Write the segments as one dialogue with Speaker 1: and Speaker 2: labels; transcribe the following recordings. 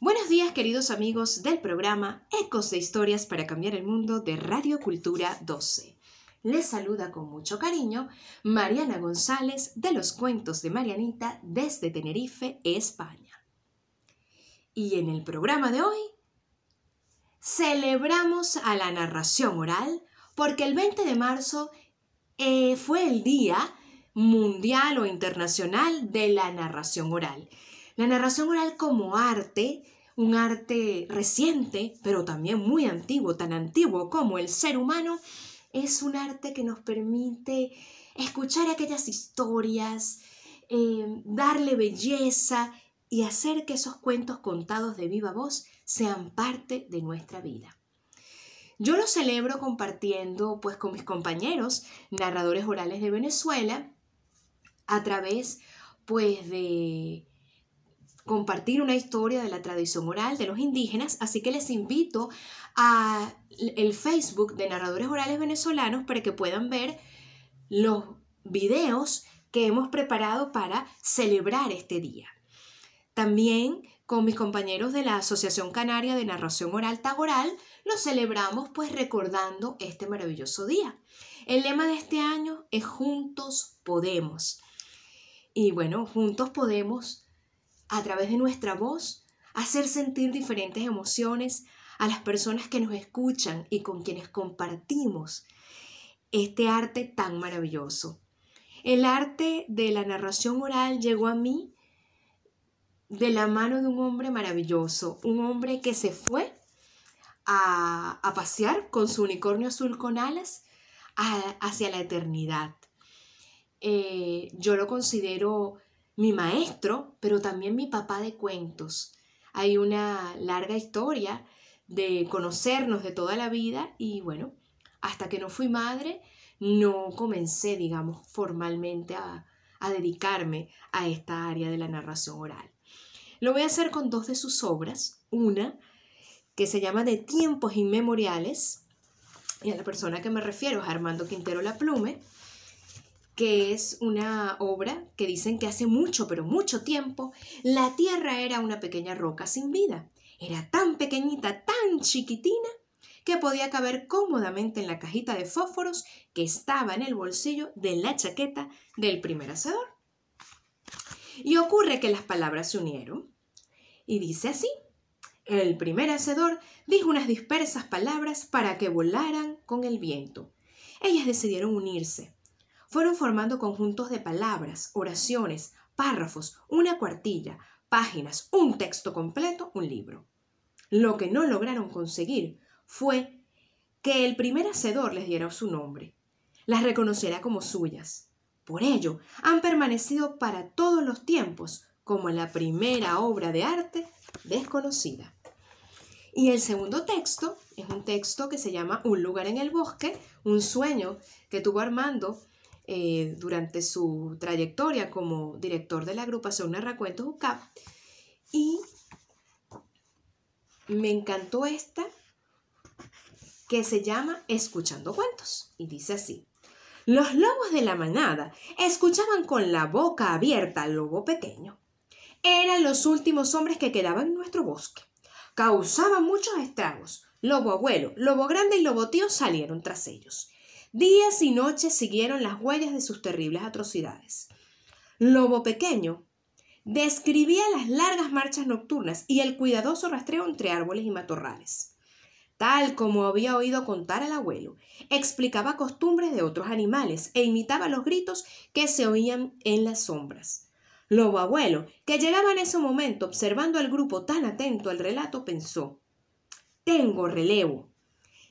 Speaker 1: Buenos días queridos amigos del programa Ecos de Historias para Cambiar el Mundo de Radio Cultura 12. Les saluda con mucho cariño Mariana González de los Cuentos de Marianita desde Tenerife, España. Y en el programa de hoy celebramos a la narración oral porque el 20 de marzo eh, fue el Día Mundial o Internacional de la Narración Oral. La narración oral como arte, un arte reciente, pero también muy antiguo, tan antiguo como el ser humano, es un arte que nos permite escuchar aquellas historias, eh, darle belleza y hacer que esos cuentos contados de viva voz sean parte de nuestra vida. Yo lo celebro compartiendo pues con mis compañeros narradores orales de Venezuela a través pues de compartir una historia de la tradición oral de los indígenas, así que les invito a el Facebook de narradores orales venezolanos para que puedan ver los videos que hemos preparado para celebrar este día. También con mis compañeros de la Asociación Canaria de Narración Oral Tagoral, lo celebramos pues recordando este maravilloso día. El lema de este año es Juntos Podemos. Y bueno, juntos podemos a través de nuestra voz, hacer sentir diferentes emociones a las personas que nos escuchan y con quienes compartimos este arte tan maravilloso. El arte de la narración oral llegó a mí de la mano de un hombre maravilloso, un hombre que se fue a, pasear con su unicornio azul con alas hacia la eternidad. Eh, yo lo considero mi maestro, pero también mi papá de cuentos. Hay una larga historia de conocernos de toda la vida y bueno, hasta que no fui madre, no comencé, digamos, formalmente a, a dedicarme a esta área de la narración oral. Lo voy a hacer con dos de sus obras, una que se llama De tiempos inmemoriales, y a la persona que me refiero es Armando Quintero La Plume, que es una obra que dicen que hace mucho, pero mucho tiempo, la Tierra era una pequeña roca sin vida. Era tan pequeñita, tan chiquitina, que podía caber cómodamente en la cajita de fósforos que estaba en el bolsillo de la chaqueta del primer hacedor. Y ocurre que las palabras se unieron. Y dice así, el primer hacedor dijo unas dispersas palabras para que volaran con el viento. Ellas decidieron unirse fueron formando conjuntos de palabras, oraciones, párrafos, una cuartilla, páginas, un texto completo, un libro. Lo que no lograron conseguir fue que el primer hacedor les diera su nombre, las reconociera como suyas. Por ello, han permanecido para todos los tiempos como la primera obra de arte desconocida. Y el segundo texto es un texto que se llama Un lugar en el bosque, un sueño que tuvo Armando eh, durante su trayectoria como director de la agrupación Narracuentos UCAP. Y me encantó esta que se llama Escuchando Cuentos. Y dice así. Los lobos de la manada escuchaban con la boca abierta al lobo pequeño. Eran los últimos hombres que quedaban en nuestro bosque. Causaban muchos estragos. Lobo abuelo, lobo grande y lobo tío salieron tras ellos. Días y noches siguieron las huellas de sus terribles atrocidades. Lobo Pequeño describía las largas marchas nocturnas y el cuidadoso rastreo entre árboles y matorrales. Tal como había oído contar al abuelo, explicaba costumbres de otros animales e imitaba los gritos que se oían en las sombras. Lobo abuelo, que llegaba en ese momento observando al grupo tan atento al relato, pensó Tengo relevo.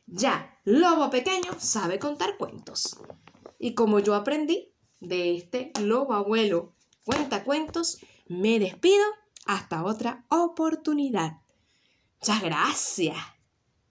Speaker 1: Ya, Lobo Pequeño sabe contar cuentos. Y como yo aprendí de este lobo abuelo cuenta cuentos, me despido hasta otra oportunidad. Muchas gracias.